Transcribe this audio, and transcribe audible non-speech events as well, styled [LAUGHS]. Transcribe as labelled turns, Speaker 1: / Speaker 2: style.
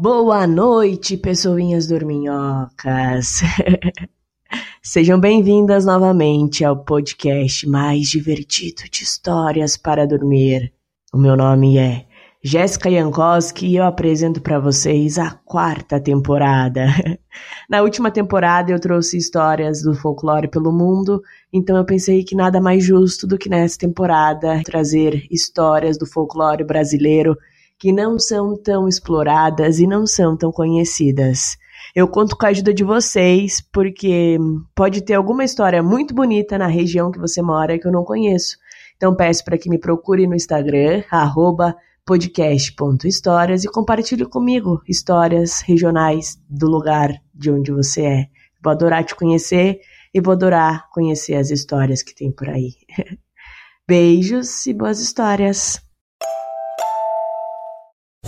Speaker 1: Boa noite, pessoinhas dorminhocas. [LAUGHS] Sejam bem-vindas novamente ao podcast mais divertido de histórias para dormir. O meu nome é Jéssica Jankowski e eu apresento para vocês a quarta temporada. [LAUGHS] Na última temporada eu trouxe histórias do folclore pelo mundo, então eu pensei que nada mais justo do que nessa temporada trazer histórias do folclore brasileiro que não são tão exploradas e não são tão conhecidas. Eu conto com a ajuda de vocês, porque pode ter alguma história muito bonita na região que você mora que eu não conheço. Então peço para que me procure no Instagram, podcast.histórias e compartilhe comigo histórias regionais do lugar de onde você é. Vou adorar te conhecer e vou adorar conhecer as histórias que tem por aí. [LAUGHS] Beijos e boas histórias.